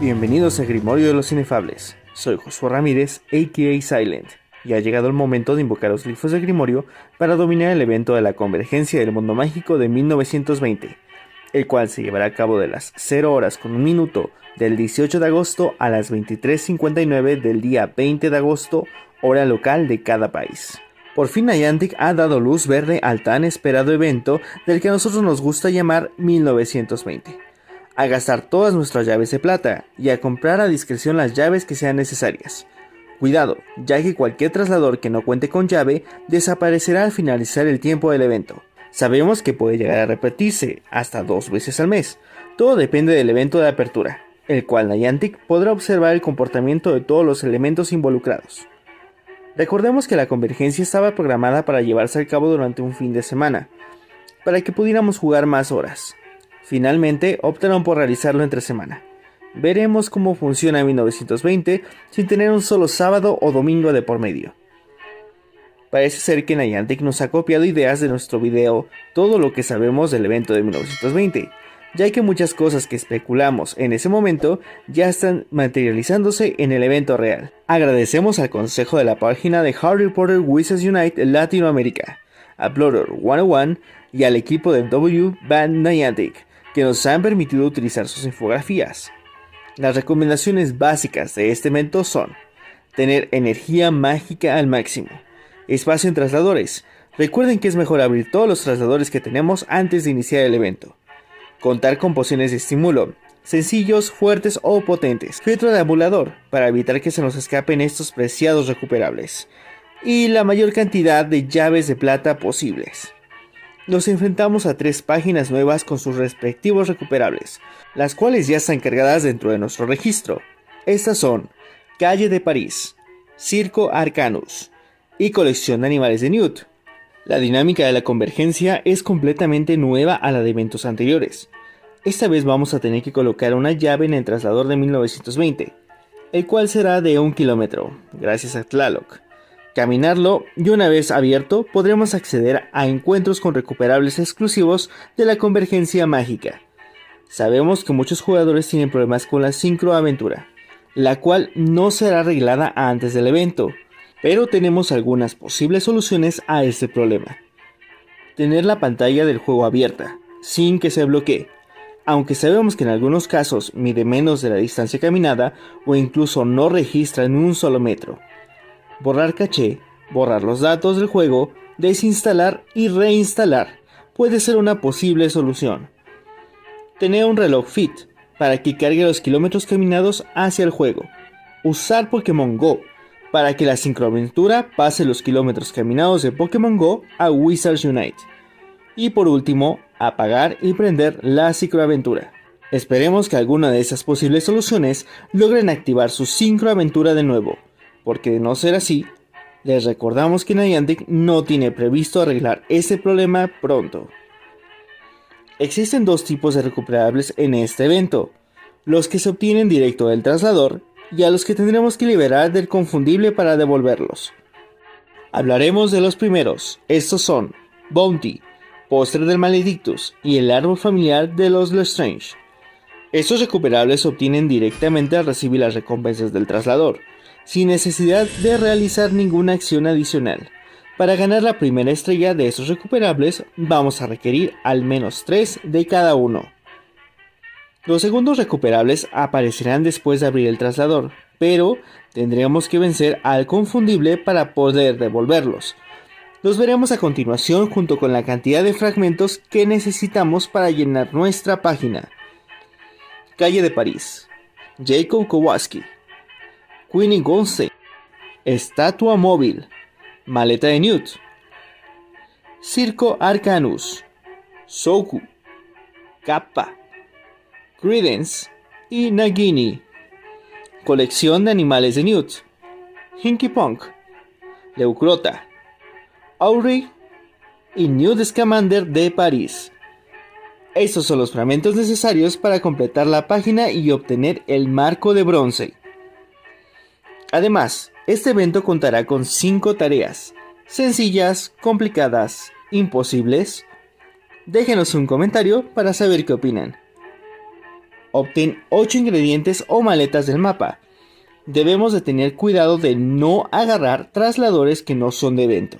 bienvenidos a Grimorio de los Inefables. Soy Josué Ramírez, a.k.a. Silent, y ha llegado el momento de invocar los glifos de Grimorio para dominar el evento de la Convergencia del Mundo Mágico de 1920, el cual se llevará a cabo de las 0 horas con un minuto del 18 de agosto a las 23.59 del día 20 de agosto, hora local de cada país. Por fin Niantic ha dado luz verde al tan esperado evento del que a nosotros nos gusta llamar 1920 a gastar todas nuestras llaves de plata y a comprar a discreción las llaves que sean necesarias. Cuidado, ya que cualquier traslador que no cuente con llave desaparecerá al finalizar el tiempo del evento. Sabemos que puede llegar a repetirse hasta dos veces al mes. Todo depende del evento de apertura, el cual Niantic podrá observar el comportamiento de todos los elementos involucrados. Recordemos que la convergencia estaba programada para llevarse a cabo durante un fin de semana, para que pudiéramos jugar más horas. Finalmente optaron por realizarlo entre semana. Veremos cómo funciona en 1920 sin tener un solo sábado o domingo de por medio. Parece ser que Niantic nos ha copiado ideas de nuestro video todo lo que sabemos del evento de 1920, ya que muchas cosas que especulamos en ese momento ya están materializándose en el evento real. Agradecemos al consejo de la página de Harry Potter Wizards Unite Latinoamérica, a Blotter 101 y al equipo de W Band Niantic que nos han permitido utilizar sus infografías. Las recomendaciones básicas de este evento son tener energía mágica al máximo, espacio en trasladores, recuerden que es mejor abrir todos los trasladores que tenemos antes de iniciar el evento, contar con pociones de estímulo, sencillos, fuertes o potentes, filtro de amulador para evitar que se nos escapen estos preciados recuperables, y la mayor cantidad de llaves de plata posibles nos enfrentamos a tres páginas nuevas con sus respectivos recuperables, las cuales ya están cargadas dentro de nuestro registro. Estas son Calle de París, Circo Arcanus y Colección de Animales de Newt. La dinámica de la convergencia es completamente nueva a la de eventos anteriores. Esta vez vamos a tener que colocar una llave en el traslador de 1920, el cual será de un kilómetro, gracias a Tlaloc caminarlo y una vez abierto podremos acceder a encuentros con recuperables exclusivos de la convergencia mágica. Sabemos que muchos jugadores tienen problemas con la sincroaventura, la cual no será arreglada antes del evento, pero tenemos algunas posibles soluciones a este problema. Tener la pantalla del juego abierta, sin que se bloquee, aunque sabemos que en algunos casos mide menos de la distancia caminada o incluso no registra en un solo metro borrar caché, borrar los datos del juego, desinstalar y reinstalar puede ser una posible solución. Tener un reloj Fit para que cargue los kilómetros caminados hacia el juego. Usar Pokémon Go para que la sincroaventura pase los kilómetros caminados de Pokémon Go a Wizards Unite. Y por último, apagar y prender la sincroaventura. Esperemos que alguna de esas posibles soluciones logren activar su sincroaventura de nuevo porque de no ser así, les recordamos que Niantic no tiene previsto arreglar este problema pronto. Existen dos tipos de recuperables en este evento, los que se obtienen directo del traslador y a los que tendremos que liberar del confundible para devolverlos. Hablaremos de los primeros, estos son Bounty, Postre del Maledictus y el árbol familiar de los Lestrange. Estos recuperables se obtienen directamente al recibir las recompensas del traslador, sin necesidad de realizar ninguna acción adicional. Para ganar la primera estrella de estos recuperables vamos a requerir al menos 3 de cada uno. Los segundos recuperables aparecerán después de abrir el traslador, pero tendremos que vencer al confundible para poder devolverlos. Los veremos a continuación junto con la cantidad de fragmentos que necesitamos para llenar nuestra página. Calle de París. Jacob Kowalski. Queenie Gonse, Estatua Móvil, Maleta de Newt, Circo Arcanus, Soku, Kappa, Credence y Nagini. Colección de animales de Newt, Hinky Punk, Leucrota, Auri y Newt Scamander de París. Estos son los fragmentos necesarios para completar la página y obtener el marco de bronce. Además, este evento contará con 5 tareas, sencillas, complicadas, imposibles. Déjenos un comentario para saber qué opinan. Obtén 8 ingredientes o maletas del mapa. Debemos de tener cuidado de no agarrar trasladores que no son de evento.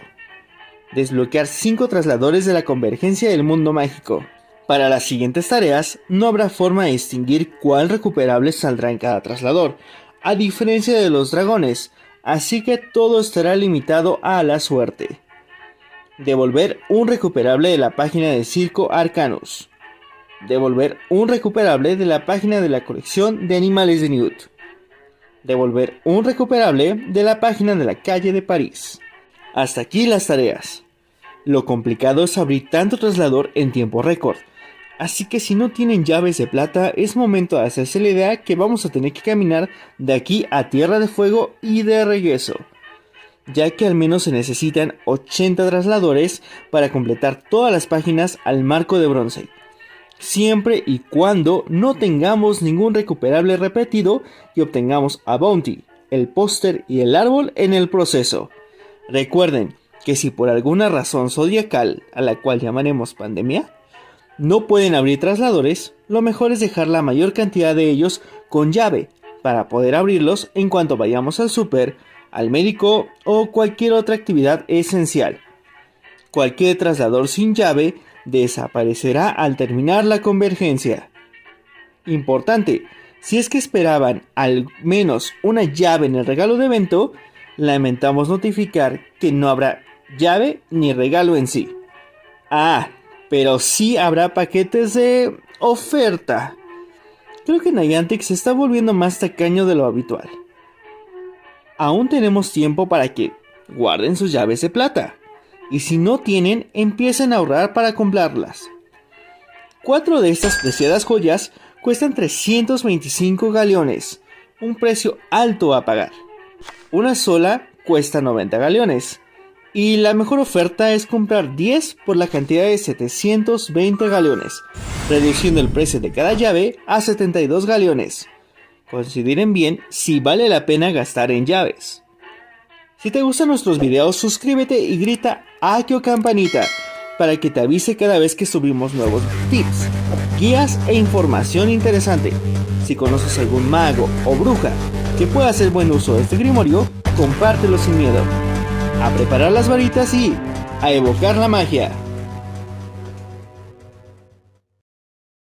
Desbloquear 5 trasladores de la convergencia del mundo mágico. Para las siguientes tareas, no habrá forma de distinguir cuál recuperable saldrá en cada traslador, a diferencia de los dragones, así que todo estará limitado a la suerte. Devolver un recuperable de la página de Circo Arcanus. Devolver un recuperable de la página de la colección de animales de Newt. Devolver un recuperable de la página de la calle de París. Hasta aquí las tareas. Lo complicado es abrir tanto traslador en tiempo récord. Así que si no tienen llaves de plata, es momento de hacerse la idea que vamos a tener que caminar de aquí a Tierra de Fuego y de regreso. Ya que al menos se necesitan 80 trasladores para completar todas las páginas al marco de bronce siempre y cuando no tengamos ningún recuperable repetido y obtengamos a Bounty, el póster y el árbol en el proceso. Recuerden que si por alguna razón zodiacal, a la cual llamaremos pandemia, no pueden abrir trasladores, lo mejor es dejar la mayor cantidad de ellos con llave para poder abrirlos en cuanto vayamos al super, al médico o cualquier otra actividad esencial. Cualquier traslador sin llave desaparecerá al terminar la convergencia. Importante, si es que esperaban al menos una llave en el regalo de evento, lamentamos notificar que no habrá llave ni regalo en sí. Ah, pero sí habrá paquetes de oferta. Creo que Niantic se está volviendo más tacaño de lo habitual. Aún tenemos tiempo para que guarden sus llaves de plata y si no tienen, empiecen a ahorrar para comprarlas. Cuatro de estas preciadas joyas cuestan 325 galeones, un precio alto a pagar. Una sola cuesta 90 galeones, y la mejor oferta es comprar 10 por la cantidad de 720 galeones, reduciendo el precio de cada llave a 72 galeones. Consideren bien si vale la pena gastar en llaves. Si te gustan nuestros videos, suscríbete y grita Akio Campanita para que te avise cada vez que subimos nuevos tips, guías e información interesante. Si conoces algún mago o bruja que pueda hacer buen uso de este grimorio, compártelo sin miedo. A preparar las varitas y a evocar la magia.